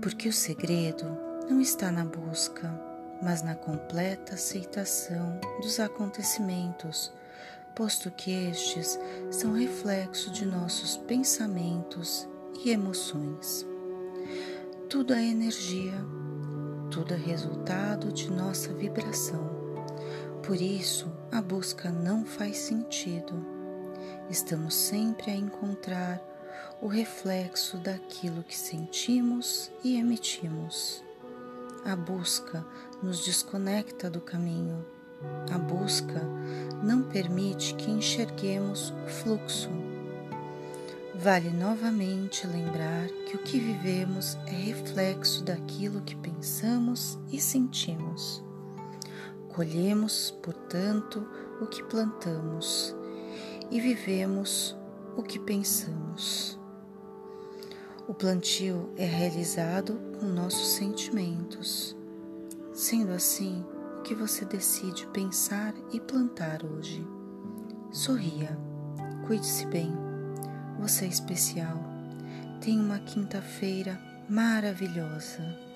Porque o segredo não está na busca, mas na completa aceitação dos acontecimentos, posto que estes são reflexo de nossos pensamentos e emoções. Tudo é energia, tudo é resultado de nossa vibração. Por isso, a busca não faz sentido. Estamos sempre a encontrar o reflexo daquilo que sentimos e emitimos. A busca nos desconecta do caminho. A busca não permite que enxerguemos o fluxo. Vale novamente lembrar que o que vivemos é reflexo daquilo que pensamos e sentimos. Colhemos, portanto, o que plantamos e vivemos o que pensamos. O plantio é realizado com nossos sentimentos. Sendo assim, o que você decide pensar e plantar hoje? Sorria, cuide-se bem. Você é especial. Tenha uma quinta-feira maravilhosa.